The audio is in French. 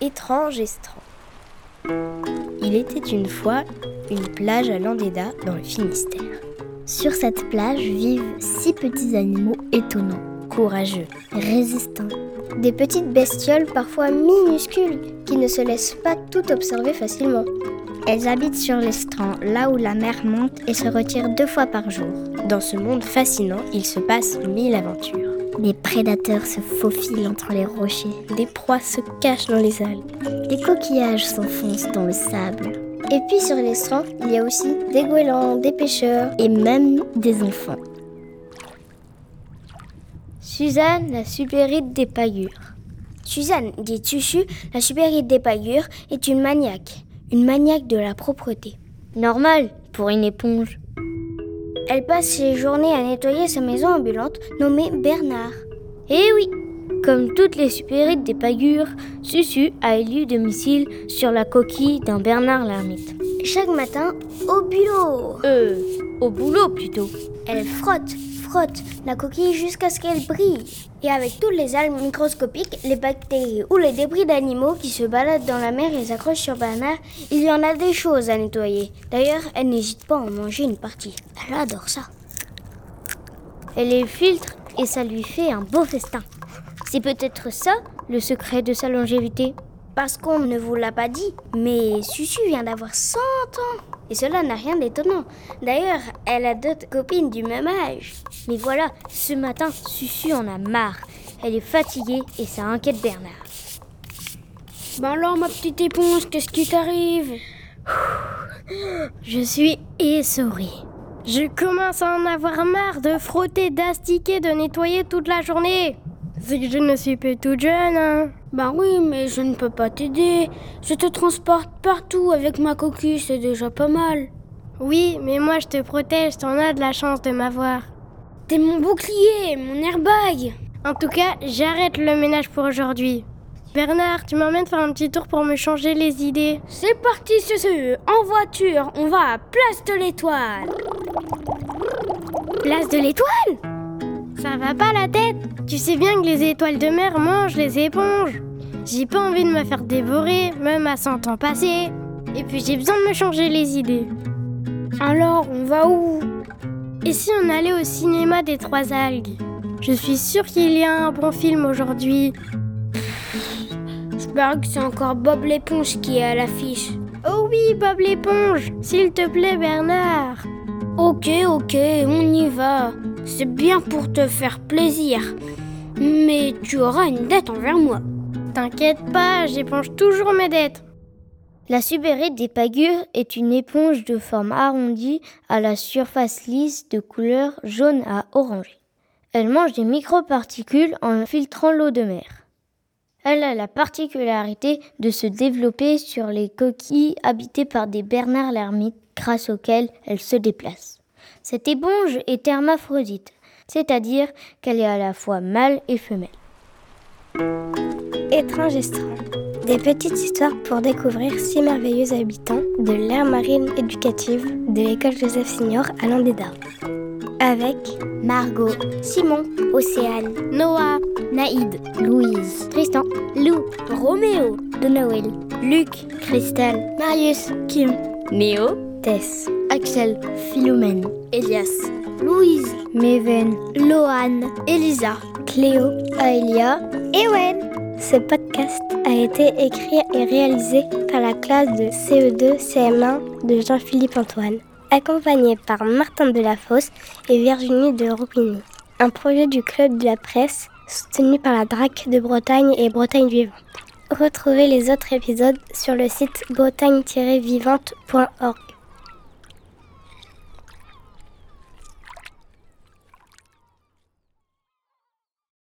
Étrange Estran. Il était une fois une plage à Landéda dans le Finistère. Sur cette plage vivent six petits animaux étonnants, courageux, résistants. Des petites bestioles parfois minuscules qui ne se laissent pas tout observer facilement. Elles habitent sur l'estran, là où la mer monte et se retire deux fois par jour. Dans ce monde fascinant, il se passe mille aventures. Des prédateurs se faufilent entre les rochers. Des proies se cachent dans les algues. Des coquillages s'enfoncent dans le sable. Et puis sur l'estran, il y a aussi des goélands, des pêcheurs et même des enfants. Suzanne, la supérite des paillures. Suzanne, dit Tuchu, la supérite des paillures, est une maniaque une maniaque de la propreté. Normal pour une éponge. Elle passe ses journées à nettoyer sa maison ambulante nommée Bernard. Eh oui, comme toutes les supérites des pagures, Susu a élu domicile sur la coquille d'un Bernard l'ermite. Chaque matin, au boulot. Euh, au boulot plutôt. Elle frotte, frotte la coquille jusqu'à ce qu'elle brille. Et avec toutes les algues microscopiques, les bactéries ou les débris d'animaux qui se baladent dans la mer et s'accrochent sur Bernard, il y en a des choses à nettoyer. D'ailleurs, elle n'hésite pas à en manger une partie. Elle adore ça. Elle les filtre et ça lui fait un beau festin. C'est peut-être ça le secret de sa longévité. Parce qu'on ne vous l'a pas dit, mais Susu vient d'avoir 100 ans. Et cela n'a rien d'étonnant. D'ailleurs, elle a d'autres copines du même âge. Mais voilà, ce matin, Susu en a marre. Elle est fatiguée et ça inquiète Bernard. Ben alors, ma petite éponge, qu'est-ce qui t'arrive? Je suis essorée. Je commence à en avoir marre de frotter, d'astiquer, de nettoyer toute la journée. C'est que je ne suis plus toute jeune, hein. Bah oui, mais je ne peux pas t'aider. Je te transporte partout avec ma coquille, c'est déjà pas mal. Oui, mais moi je te protège, t'en as de la chance de m'avoir. T'es mon bouclier, mon airbag. En tout cas, j'arrête le ménage pour aujourd'hui. Bernard, tu m'emmènes faire un petit tour pour me changer les idées. C'est parti, Susu. En voiture, on va à Place de l'Étoile. Place de l'Étoile? Ça va pas la tête Tu sais bien que les étoiles de mer mangent les éponges. J'ai pas envie de me faire dévorer, même à 100 ans passés. Et puis j'ai besoin de me changer les idées. Alors, on va où? Et si on allait au cinéma des trois algues? Je suis sûre qu'il y a un bon film aujourd'hui. J'espère que c'est encore Bob l'éponge qui est à l'affiche. Oh oui, Bob l'éponge S'il te plaît, Bernard Ok, ok, on y va. C'est bien pour te faire plaisir. Mais tu auras une dette envers moi. T'inquiète pas, j'éponge toujours mes dettes. La subérite des pagures est une éponge de forme arrondie à la surface lisse de couleur jaune à orangée. Elle mange des microparticules en filtrant l'eau de mer. Elle a la particularité de se développer sur les coquilles habitées par des bernards l'ermite grâce auxquelles elle se déplace. Cette éponge est hermaphrodite, c'est-à-dire qu'elle est à la fois mâle et femelle. Étrange. Des petites histoires pour découvrir six merveilleux habitants de l'ère marine éducative de l'école Joseph Signor à Landéda. Avec Margot, Simon, Océane, Noah, Naïd, Louise, Tristan, Lou, Roméo, de Noël, Luc, Christelle, Marius, Kim, Néo, Tess, Axel, Philomène, Elias, Louise, Meven, Loane, Elisa, Cléo, Aelia et Wen. Ce podcast a été écrit et réalisé par la classe de CE2 CM1 de Jean-Philippe Antoine, accompagné par Martin Delafosse et Virginie de Roupigny. Un projet du Club de la Presse soutenu par la DRAC de Bretagne et Bretagne Vivante. Retrouvez les autres épisodes sur le site bretagne-vivante.org.